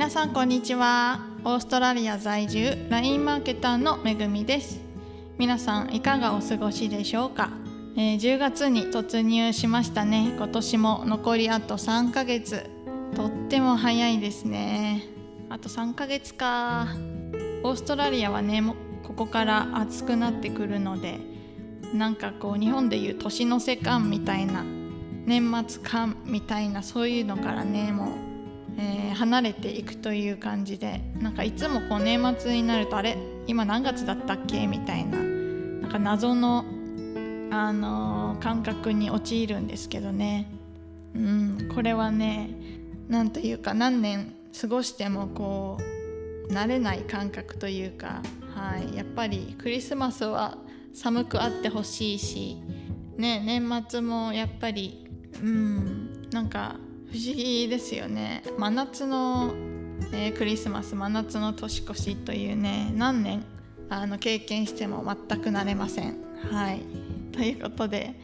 皆さんこんにちは。オーストラリア在住 LINE マーケターのめぐみです。皆さんいかがお過ごしでしょうか、えー、10月に突入しましたね。今年も残りあと3ヶ月。とっても早いですね。あと3ヶ月か。オーストラリアはねここから暑くなってくるのでなんかこう日本でいう年の瀬感みたいな年末感みたいなそういうのからねもう、えー、離れていくという感じでなんかいつもこう年末になるとあれ今何月だったっけみたいななんか謎の、あのー、感覚に陥るんですけどね。うんこれはね何というか何年過ごしてもこう慣れない感覚というか、はい、やっぱりクリスマスは寒くあってほしいし、ね、年末もやっぱりうんなんか不思議ですよね。真夏の、えー、クリスマス真夏の年越しというね何年あの経験しても全く慣れません。はい。ということで、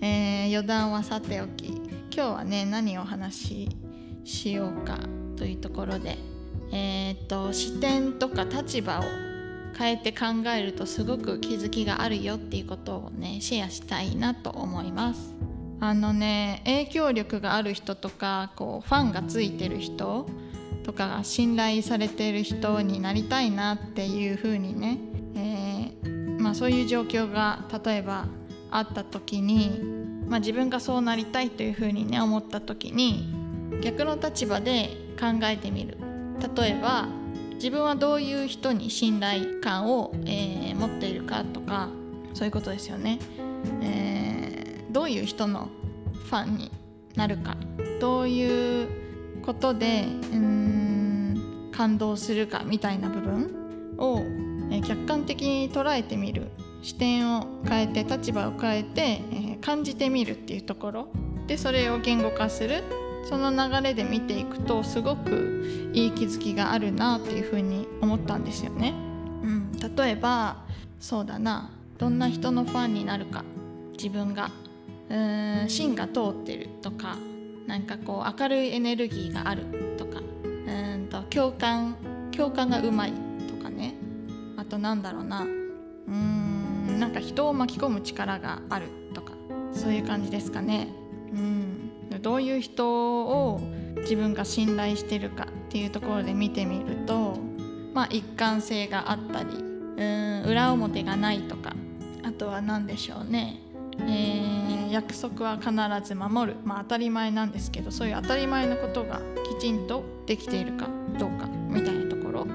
えー、余談はさておき今日はね何をお話ししようかというところでえー、っと視点とか立場を変えて考えるとすごく気づきがあるよっていうことをねシェアしたいなと思います。あのね影響力がある人とかこうファンがついてる人とかが信頼されてる人になりたいなっていうふうにね、えー、まあ、そういう状況が例えばあった時に、まあ、自分がそうなりたいというふうにね思った時に逆の立場で考えてみる。例えば自分はどういう人に信頼感を、えー、持っているかとかそういうことですよね、えー、どういう人のファンになるかどういうことでうん感動するかみたいな部分を、客観的に捉えてみる視点を変えて立場を変えて、え、感じてみるっていうところでそれを言語化するその流れで見ていくとすごくいい気づきがあるなっていうふうに思ったんですよね。うん、例えばそうだなどんな人のファンになるか自分がうん芯が通ってるとかなんかこう明るいエネルギーがあるとかうんと共感共感がうまいとかね。あとなんだろうな。うんなんか人を巻き込む力があるとかそういう感じですかね。うん。どういう人を自分が信頼してるかっていうところで見てみると、まあ、一貫性があったりうん裏表がないとかあとは何でしょうね、えー、約束は必ず守る、まあ、当たり前なんですけどそういう当たり前のことがきちんとできているかどうかみたいなところ。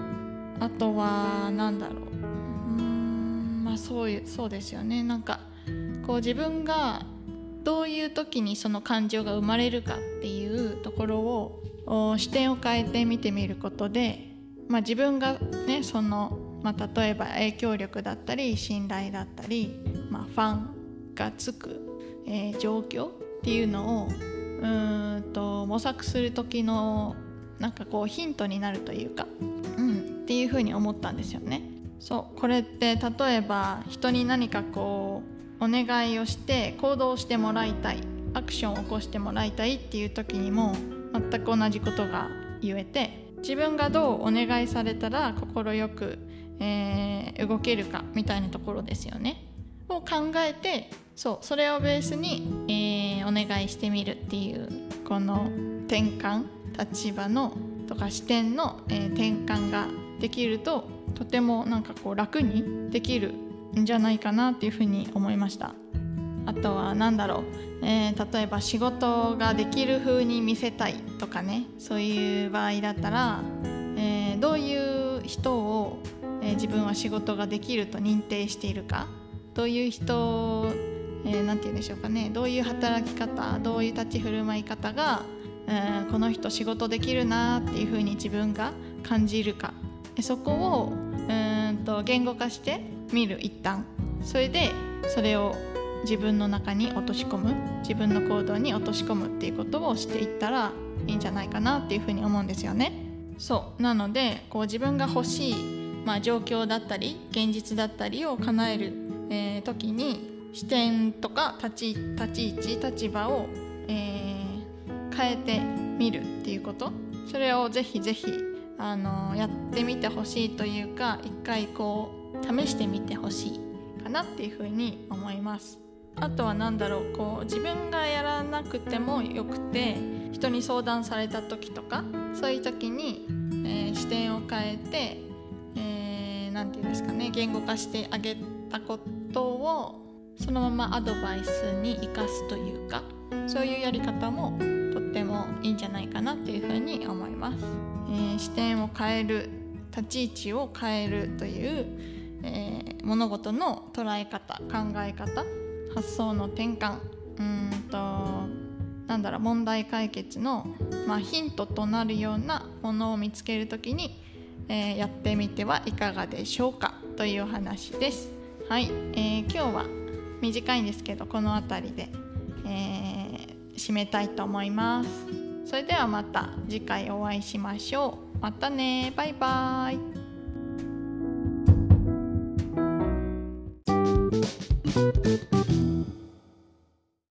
あとは何だろう。うんまあそういうそうですよね。なんかこう自分がどういう時にその感情が生まれるかっていうところを視点を変えて見てみることで、まあ、自分がねその、まあ、例えば影響力だったり信頼だったり、まあ、ファンがつく、えー、状況っていうのをうんと模索する時のなんかこうヒントになるというか、うん、っていうふうに思ったんですよね。そうこれって例えば人に何かこうお願いをして行動してもらいたいアクションを起こしてもらいたいっていう時にも全く同じことが言えて自分がどうお願いされたら快く、えー、動けるかみたいなところですよね。を考えてそうそれをベースに、えー、お願いしてみるっていうこの転換立場のとか視点の、えー、転換ができるととてもなんかこう楽にできるんじゃないかなっていうふうに思いました。あとは何だろう、えー、例えば仕事ができる風に見せたいとかねそういう場合だったら、えー、どういう人を、えー、自分は仕事ができると認定しているかどういう人何、えー、て言うんでしょうかね。どういう働き方どういう立ち振る舞い方が、えー、この人仕事できるなっていうふうに自分が感じるか。そこをうんと言語化して見る一旦。それでそれを自分の中に落とし込む自分の行動に落とし込むっていうことをしていったらいいんじゃないかなっていうふうに思うんですよね。そう。なのでこう自分が欲しい、まあ、状況だったり現実だったりを叶える、えー、時に視点とか立ち立ち位置立場を、えー、変えてみるっていうことそれをぜひぜひあのやってみてほしいというか一回こう試してみてほしいかなっていうふうに思います。あとは何だろうこう自分がやらなくてもよくて人に相談された時とかそういう時に、えー、視点を変えて何、えー、て言うんですかね言語化してあげたことをそのままアドバイスに生かすというかそういうやり方もとってもいいんじゃないかなっていうふうに思います。えー、視点を変える立ち位置を変えるという、えー、物事の捉え方考え方発想の転換うんとなんだろう問題解決の、まあ、ヒントとなるようなものを見つける時に、えー、やってみてはいかがでしょうかという話です。はい、えー、今日は短いんですけどこの辺りで、えー、締めたいと思います。それではまた次回お会いしましょう。またねバイバイ。